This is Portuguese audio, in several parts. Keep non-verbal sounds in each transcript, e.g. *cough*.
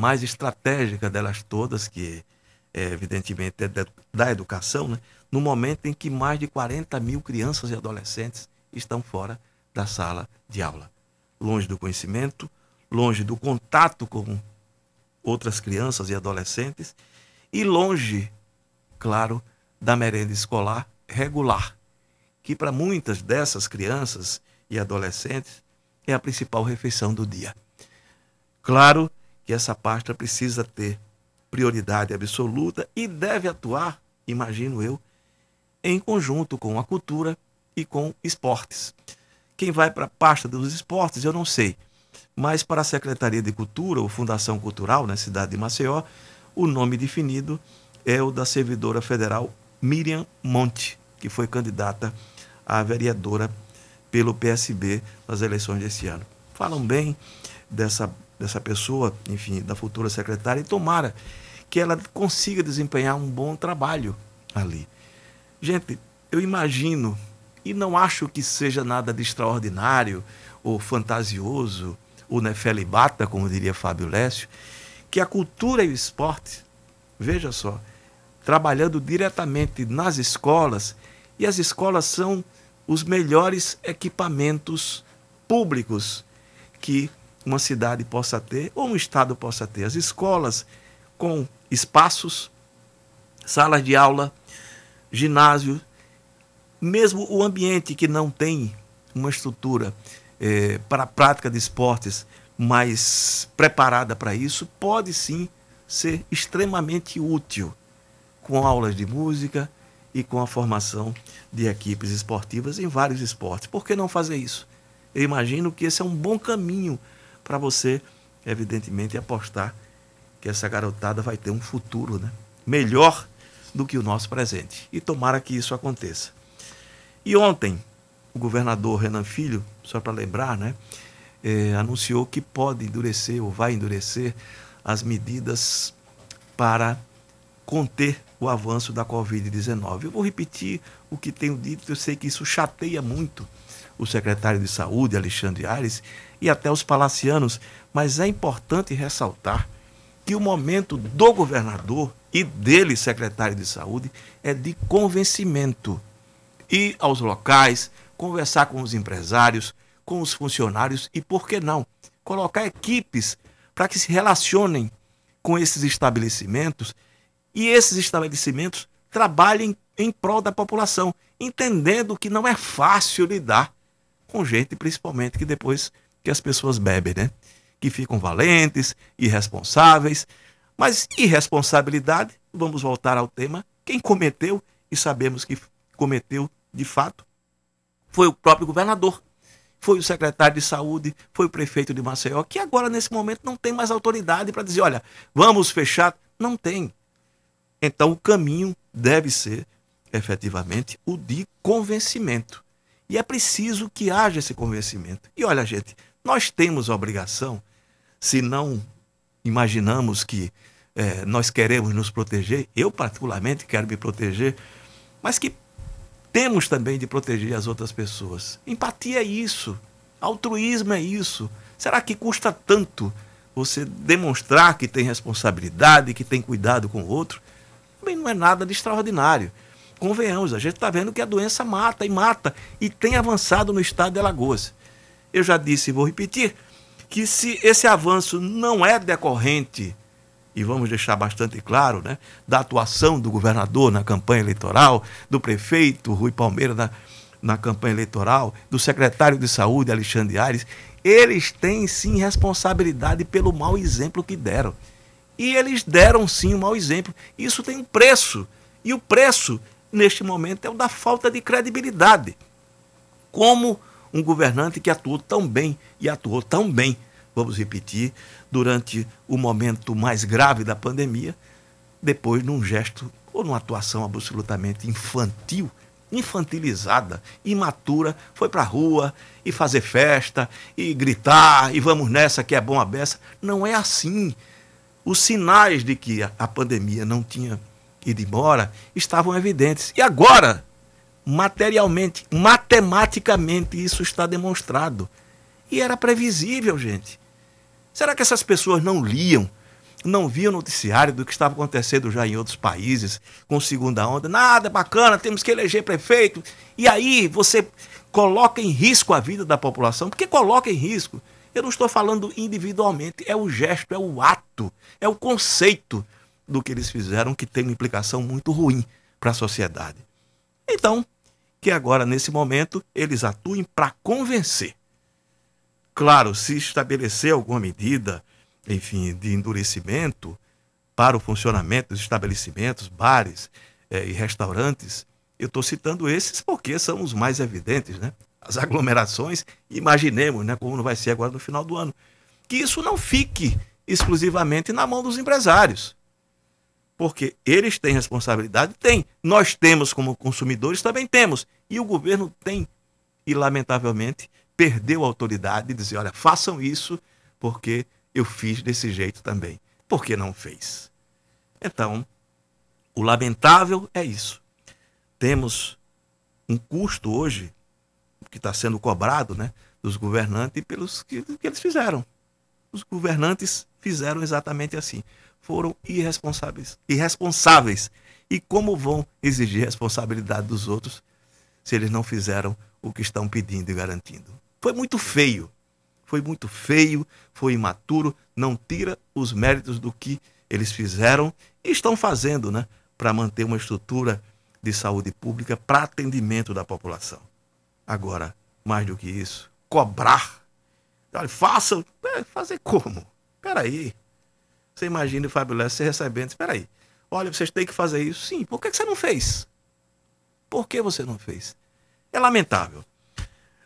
mais estratégica delas todas, que é, evidentemente é da educação, né? no momento em que mais de 40 mil crianças e adolescentes estão fora da sala de aula. Longe do conhecimento, longe do contato com outras crianças e adolescentes e longe, claro, da merenda escolar regular, que para muitas dessas crianças e adolescentes é a principal refeição do dia. Claro que essa pasta precisa ter prioridade absoluta e deve atuar, imagino eu, em conjunto com a cultura e com esportes. Quem vai para a pasta dos esportes, eu não sei. Mas para a Secretaria de Cultura ou Fundação Cultural, na cidade de Maceió, o nome definido é o da servidora federal Miriam Monte, que foi candidata a vereadora pelo PSB nas eleições desse ano. Falam bem dessa, dessa pessoa, enfim, da futura secretária, e tomara que ela consiga desempenhar um bom trabalho ali. Gente, eu imagino, e não acho que seja nada de extraordinário ou fantasioso, ou nefelibata, como diria Fábio Lécio, que a cultura e o esporte, veja só, trabalhando diretamente nas escolas, e as escolas são os melhores equipamentos públicos que uma cidade possa ter ou um estado possa ter. As escolas com espaços, salas de aula, ginásio, mesmo o ambiente que não tem uma estrutura é, para a prática de esportes mais preparada para isso, pode sim ser extremamente útil com aulas de música, e com a formação de equipes esportivas em vários esportes. Por que não fazer isso? Eu imagino que esse é um bom caminho para você, evidentemente, apostar que essa garotada vai ter um futuro né? melhor do que o nosso presente. E tomara que isso aconteça. E ontem, o governador Renan Filho, só para lembrar, né, é, anunciou que pode endurecer ou vai endurecer as medidas para conter o avanço da Covid-19. Eu vou repetir o que tenho dito, eu sei que isso chateia muito o secretário de Saúde, Alexandre Ares, e até os palacianos, mas é importante ressaltar que o momento do governador e dele, secretário de Saúde, é de convencimento. Ir aos locais, conversar com os empresários, com os funcionários e, por que não, colocar equipes para que se relacionem com esses estabelecimentos e esses estabelecimentos trabalhem em prol da população, entendendo que não é fácil lidar com gente, principalmente que depois que as pessoas bebem, né? Que ficam valentes, irresponsáveis. Mas irresponsabilidade, vamos voltar ao tema, quem cometeu, e sabemos que cometeu de fato, foi o próprio governador, foi o secretário de saúde, foi o prefeito de Maceió, que agora, nesse momento, não tem mais autoridade para dizer: olha, vamos fechar. Não tem. Então, o caminho deve ser, efetivamente, o de convencimento. E é preciso que haja esse convencimento. E olha, gente, nós temos a obrigação, se não imaginamos que é, nós queremos nos proteger, eu particularmente quero me proteger, mas que temos também de proteger as outras pessoas. Empatia é isso, altruísmo é isso. Será que custa tanto você demonstrar que tem responsabilidade, que tem cuidado com o outro? também não é nada de extraordinário. Convenhamos, a gente está vendo que a doença mata e mata e tem avançado no estado de Alagoas. Eu já disse e vou repetir que se esse avanço não é decorrente, e vamos deixar bastante claro, né, da atuação do governador na campanha eleitoral, do prefeito Rui Palmeira na, na campanha eleitoral, do secretário de saúde Alexandre Aires, eles têm sim responsabilidade pelo mau exemplo que deram. E eles deram sim um mau exemplo. Isso tem um preço. E o preço, neste momento, é o da falta de credibilidade. Como um governante que atuou tão bem e atuou tão bem, vamos repetir, durante o momento mais grave da pandemia, depois num gesto ou numa atuação absolutamente infantil, infantilizada, imatura, foi para a rua e fazer festa e gritar e vamos nessa que é bom a beça. Não é assim os sinais de que a pandemia não tinha ido embora estavam evidentes. E agora, materialmente, matematicamente, isso está demonstrado. E era previsível, gente. Será que essas pessoas não liam não via o noticiário do que estava acontecendo já em outros países, com segunda onda. Nada é bacana, temos que eleger prefeito. E aí você coloca em risco a vida da população. Porque coloca em risco. Eu não estou falando individualmente, é o gesto, é o ato, é o conceito do que eles fizeram que tem uma implicação muito ruim para a sociedade. Então, que agora, nesse momento, eles atuem para convencer. Claro, se estabelecer alguma medida, enfim, de endurecimento para o funcionamento dos estabelecimentos, bares eh, e restaurantes, eu estou citando esses porque são os mais evidentes, né? As aglomerações, imaginemos, né, como não vai ser agora no final do ano, que isso não fique exclusivamente na mão dos empresários. Porque eles têm responsabilidade? Tem. Nós temos como consumidores, também temos. E o governo tem. E, lamentavelmente, perdeu a autoridade de dizer: olha, façam isso, porque eu fiz desse jeito também. Por que não fez? Então, o lamentável é isso. Temos um custo hoje que está sendo cobrado né, dos governantes pelos que, que eles fizeram. Os governantes fizeram exatamente assim. Foram irresponsáveis. Irresponsáveis. E como vão exigir responsabilidade dos outros se eles não fizeram o que estão pedindo e garantindo? Foi muito feio foi muito feio, foi imaturo, não tira os méritos do que eles fizeram e estão fazendo, né, para manter uma estrutura de saúde pública para atendimento da população. Agora, mais do que isso, cobrar. Olha, façam. É, fazer como? Peraí. Você imagina o Fábio Lessa recebendo. Espera aí. Olha, vocês têm que fazer isso. Sim. Por que você não fez? Por que você não fez? É lamentável.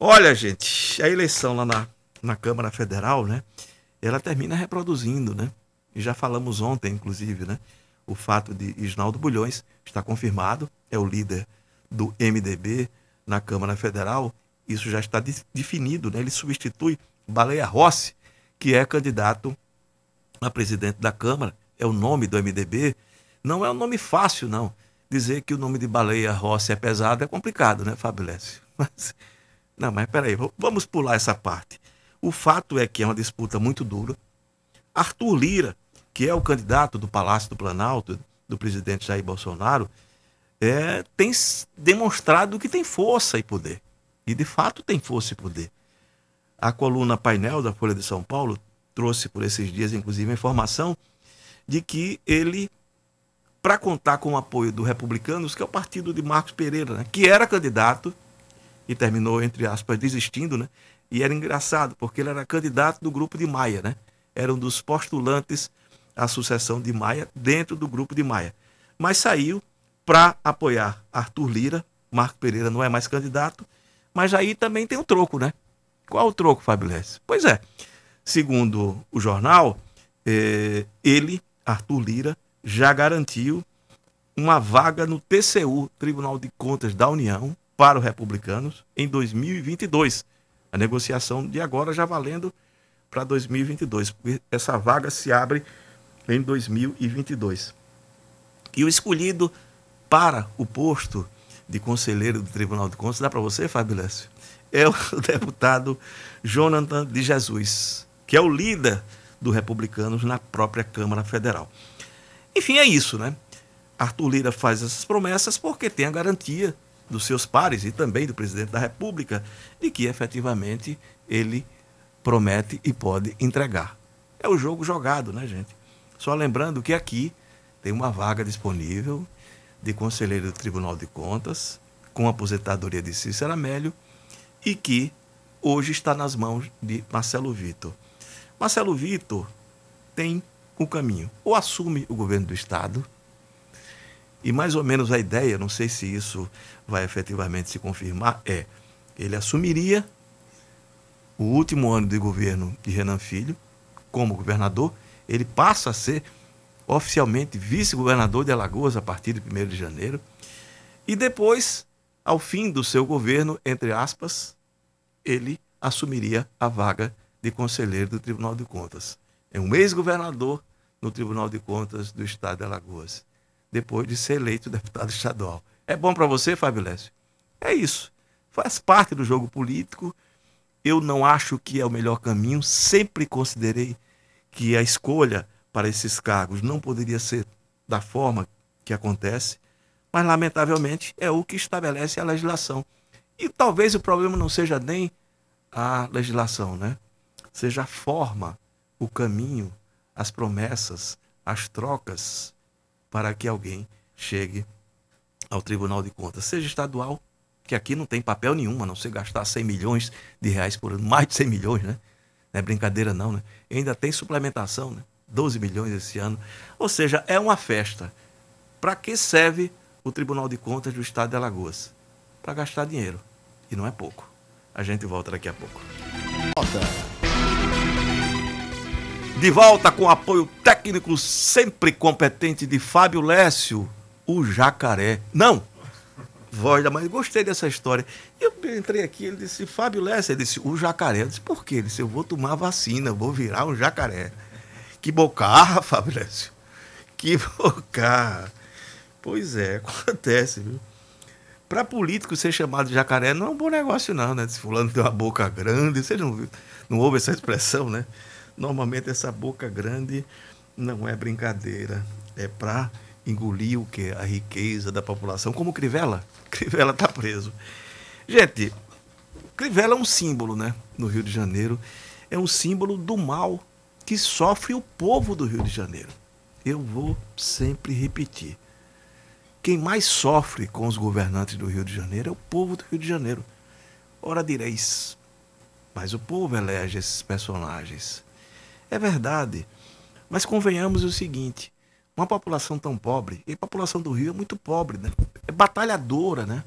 Olha, gente, a eleição lá na na Câmara Federal, né, ela termina reproduzindo, né? E já falamos ontem, inclusive, né? O fato de Isnaldo Bulhões está confirmado, é o líder do MDB na Câmara Federal. Isso já está definido, né? Ele substitui Baleia Rossi, que é candidato a presidente da Câmara, é o nome do MDB. Não é um nome fácil, não. Dizer que o nome de Baleia Rossi é pesado é complicado, né, Fábio? *laughs* Mas, não, mas peraí, vamos pular essa parte. O fato é que é uma disputa muito dura. Arthur Lira, que é o candidato do Palácio do Planalto, do presidente Jair Bolsonaro, é, tem demonstrado que tem força e poder. E de fato tem força e poder. A coluna painel da Folha de São Paulo trouxe por esses dias, inclusive, a informação de que ele, para contar com o apoio do Republicanos, que é o partido de Marcos Pereira, né, que era candidato e terminou, entre aspas, desistindo, né, e era engraçado, porque ele era candidato do grupo de Maia, né? Era um dos postulantes à sucessão de Maia dentro do grupo de Maia. Mas saiu para apoiar Arthur Lira. Marco Pereira não é mais candidato. Mas aí também tem o um troco, né? Qual o troco, Fábio Lesse? Pois é, segundo o jornal, eh, ele, Arthur Lira, já garantiu uma vaga no TCU, Tribunal de Contas da União, para os republicanos, em 2022 a negociação de agora já valendo para 2022, porque essa vaga se abre em 2022. E o escolhido para o posto de conselheiro do Tribunal de Contas, dá para você, Fábio Lécio? É o *laughs* deputado Jonathan de Jesus, que é o líder do Republicanos na própria Câmara Federal. Enfim, é isso, né? Arthur Lira faz essas promessas porque tem a garantia dos seus pares e também do presidente da República de que efetivamente ele promete e pode entregar. É o jogo jogado, né, gente? Só lembrando que aqui tem uma vaga disponível de conselheiro do Tribunal de Contas com aposentadoria de Cícero Amélio e que hoje está nas mãos de Marcelo Vitor. Marcelo Vitor tem um caminho. Ou assume o governo do Estado, e mais ou menos a ideia, não sei se isso vai efetivamente se confirmar, é ele assumiria o último ano de governo de Renan Filho como governador, ele passa a ser oficialmente vice-governador de Alagoas a partir de 1 de janeiro, e depois, ao fim do seu governo, entre aspas, ele assumiria a vaga de conselheiro do Tribunal de Contas. É um ex-governador no Tribunal de Contas do Estado de Alagoas depois de ser eleito deputado estadual. É bom para você, Fábio Lécio? É isso. Faz parte do jogo político. Eu não acho que é o melhor caminho. Sempre considerei que a escolha para esses cargos não poderia ser da forma que acontece, mas lamentavelmente é o que estabelece a legislação. E talvez o problema não seja nem a legislação, né? Seja a forma, o caminho, as promessas, as trocas para que alguém chegue ao Tribunal de Contas, seja estadual, que aqui não tem papel nenhum, a não ser gastar 100 milhões de reais por ano, mais de 100 milhões, né? Não é brincadeira não, né? Ainda tem suplementação, né? 12 milhões esse ano. Ou seja, é uma festa. Para que serve o Tribunal de Contas do Estado de Alagoas? Para gastar dinheiro. E não é pouco. A gente volta daqui a pouco. Volta. De volta com apoio técnico sempre competente de Fábio Lécio, o jacaré. Não! Voz da mãe, gostei dessa história. Eu entrei aqui, ele disse, Fábio Lécio, ele disse, o jacaré. Eu disse, por quê? Ele disse, eu vou tomar vacina, vou virar um jacaré. Que bocarra, *laughs* Fábio Lécio. Que bocarra. Pois é, *laughs* acontece, viu? Para político ser chamado de jacaré não é um bom negócio, não, né? Se fulano tem uma boca grande, você não, não ouve essa expressão, né? Normalmente essa boca grande não é brincadeira, é para engolir o que? A riqueza da população, como Crivella. *laughs* Crivella está preso. Gente, Crivella é um símbolo, né? No Rio de Janeiro. É um símbolo do mal que sofre o povo do Rio de Janeiro. Eu vou sempre repetir. Quem mais sofre com os governantes do Rio de Janeiro é o povo do Rio de Janeiro. Ora direis, mas o povo elege esses personagens. É verdade. Mas convenhamos o seguinte: uma população tão pobre, e a população do Rio é muito pobre, né? é batalhadora, né?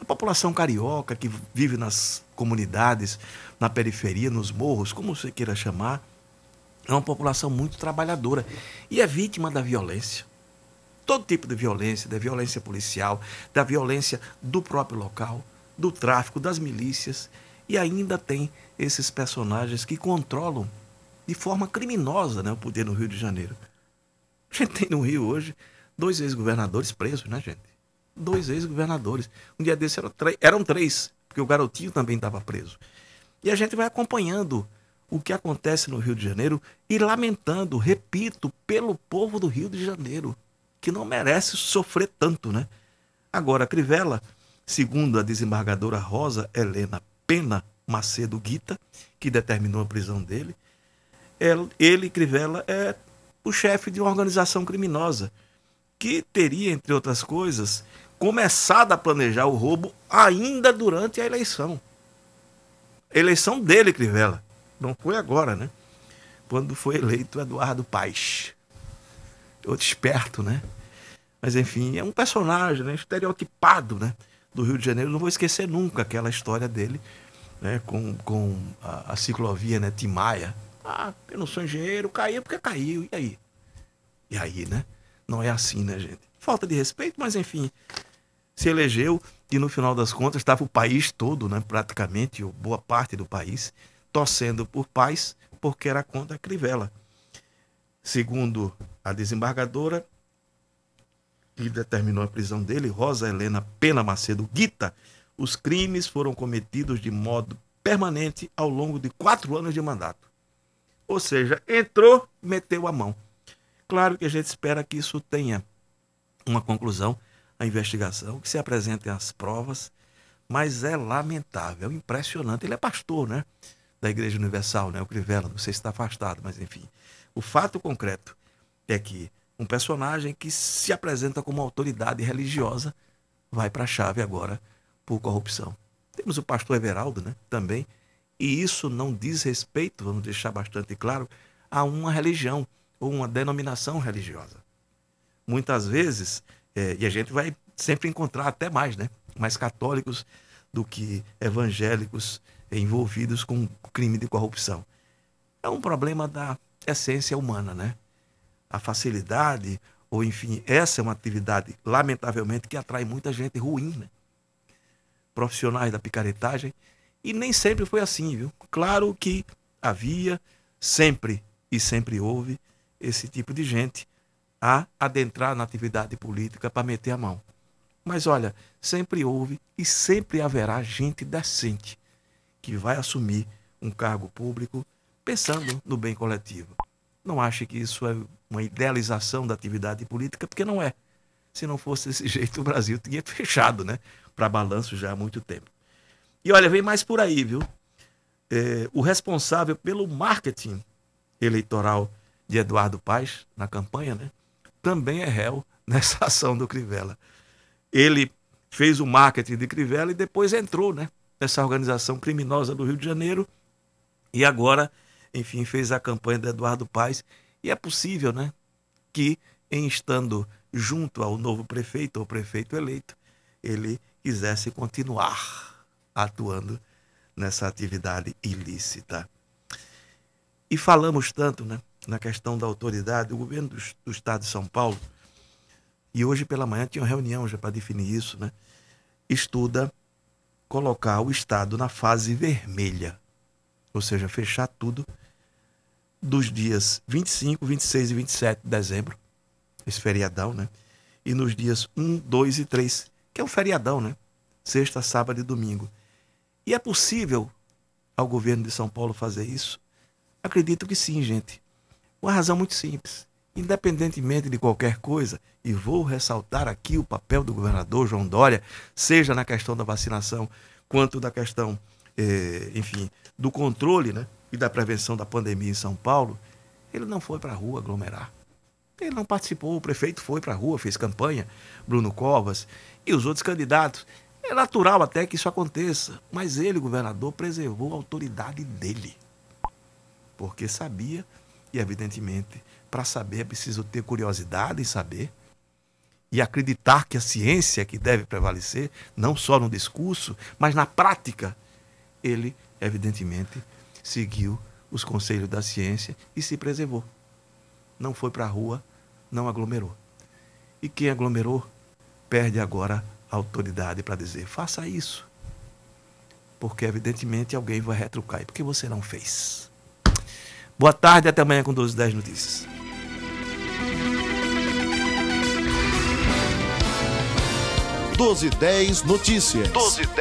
A população carioca que vive nas comunidades, na periferia, nos morros, como você queira chamar, é uma população muito trabalhadora e é vítima da violência. Todo tipo de violência, da violência policial, da violência do próprio local, do tráfico, das milícias. E ainda tem esses personagens que controlam de forma criminosa né, o poder no Rio de Janeiro. A gente tem no Rio hoje dois ex-governadores presos, né, gente? Dois ex-governadores. Um dia desse eram, eram três, porque o garotinho também estava preso. E a gente vai acompanhando o que acontece no Rio de Janeiro e lamentando, repito, pelo povo do Rio de Janeiro, que não merece sofrer tanto, né? Agora, Crivella, segundo a desembargadora Rosa Helena Pena Macedo Guita, que determinou a prisão dele, ele, Crivella, é o chefe de uma organização criminosa que teria, entre outras coisas, começado a planejar o roubo ainda durante a eleição. Eleição dele, Crivella. Não foi agora, né? Quando foi eleito Eduardo Paes. Outro esperto, né? Mas enfim, é um personagem né? estereotipado né? do Rio de Janeiro. Não vou esquecer nunca aquela história dele né? com, com a, a ciclovia né? Timaya, ah, eu não sou engenheiro, caiu porque caiu. E aí? E aí, né? Não é assim, né, gente? Falta de respeito, mas enfim. Se elegeu e no final das contas estava o país todo, né, praticamente, ou boa parte do país, torcendo por paz, porque era contra a Crivella. Segundo a desembargadora, que determinou a prisão dele, Rosa Helena Pena Macedo Guita, os crimes foram cometidos de modo permanente ao longo de quatro anos de mandato. Ou seja, entrou, meteu a mão. Claro que a gente espera que isso tenha uma conclusão, a investigação, que se apresentem as provas, mas é lamentável, impressionante. Ele é pastor, né? Da Igreja Universal, né? O Crivella, não sei se está afastado, mas enfim. O fato concreto é que um personagem que se apresenta como autoridade religiosa vai para a chave agora por corrupção. Temos o pastor Everaldo, né? Também e isso não diz respeito, vamos deixar bastante claro, a uma religião ou uma denominação religiosa. Muitas vezes, é, e a gente vai sempre encontrar até mais, né? Mais católicos do que evangélicos envolvidos com crime de corrupção. É um problema da essência humana, né? A facilidade, ou enfim, essa é uma atividade, lamentavelmente, que atrai muita gente ruim, né? Profissionais da picaretagem e nem sempre foi assim, viu? Claro que havia, sempre e sempre houve, esse tipo de gente a adentrar na atividade política para meter a mão. Mas olha, sempre houve e sempre haverá gente decente que vai assumir um cargo público pensando no bem coletivo. Não ache que isso é uma idealização da atividade política, porque não é. Se não fosse desse *laughs* jeito, o Brasil tinha fechado, né? Para balanço já há muito tempo. E olha, vem mais por aí, viu? É, o responsável pelo marketing eleitoral de Eduardo Paes na campanha, né? Também é réu *laughs* nessa ação do Crivella. Ele fez o marketing de Crivella e depois entrou, né? Nessa organização criminosa do Rio de Janeiro e agora, enfim, fez a campanha de Eduardo Paes. E é possível, né? Que em estando junto ao novo prefeito ou prefeito eleito, ele quisesse continuar atuando nessa atividade ilícita. E falamos tanto né, na questão da autoridade, o governo do, do estado de São Paulo, e hoje pela manhã tinha uma reunião já para definir isso, né, estuda colocar o estado na fase vermelha, ou seja, fechar tudo dos dias 25, 26 e 27 de dezembro, esse feriadão, né? E nos dias 1, 2 e 3, que é um feriadão, né? Sexta, sábado e domingo. E é possível ao governo de São Paulo fazer isso? Acredito que sim, gente. Uma razão muito simples. Independentemente de qualquer coisa, e vou ressaltar aqui o papel do governador João Dória, seja na questão da vacinação, quanto da questão, eh, enfim, do controle né, e da prevenção da pandemia em São Paulo, ele não foi para a rua aglomerar. Ele não participou, o prefeito foi para a rua, fez campanha, Bruno Covas e os outros candidatos. É natural até que isso aconteça, mas ele, governador, preservou a autoridade dele. Porque sabia, e evidentemente, para saber é preciso ter curiosidade em saber e acreditar que a ciência é que deve prevalecer, não só no discurso, mas na prática. Ele, evidentemente, seguiu os conselhos da ciência e se preservou. Não foi para a rua, não aglomerou. E quem aglomerou perde agora autoridade para dizer: faça isso. Porque, evidentemente, alguém vai retrucar. E por que você não fez? Boa tarde, até amanhã com 12 10 Notícias. 12 10 Notícias. 12 10